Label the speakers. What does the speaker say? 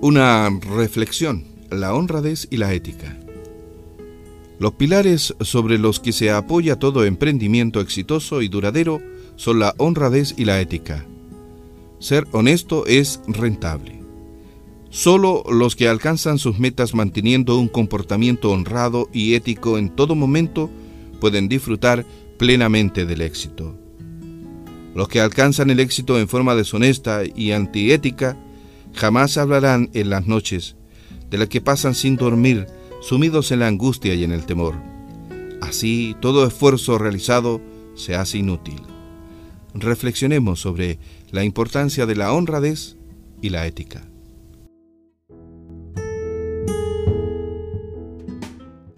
Speaker 1: Una reflexión, la honradez y la ética. Los pilares sobre los que se apoya todo emprendimiento exitoso y duradero son la honradez y la ética. Ser honesto es rentable. Solo los que alcanzan sus metas manteniendo un comportamiento honrado y ético en todo momento pueden disfrutar plenamente del éxito. Los que alcanzan el éxito en forma deshonesta y antiética jamás hablarán en las noches de las que pasan sin dormir, sumidos en la angustia y en el temor. Así, todo esfuerzo realizado se hace inútil. Reflexionemos sobre la importancia de la honradez y la ética.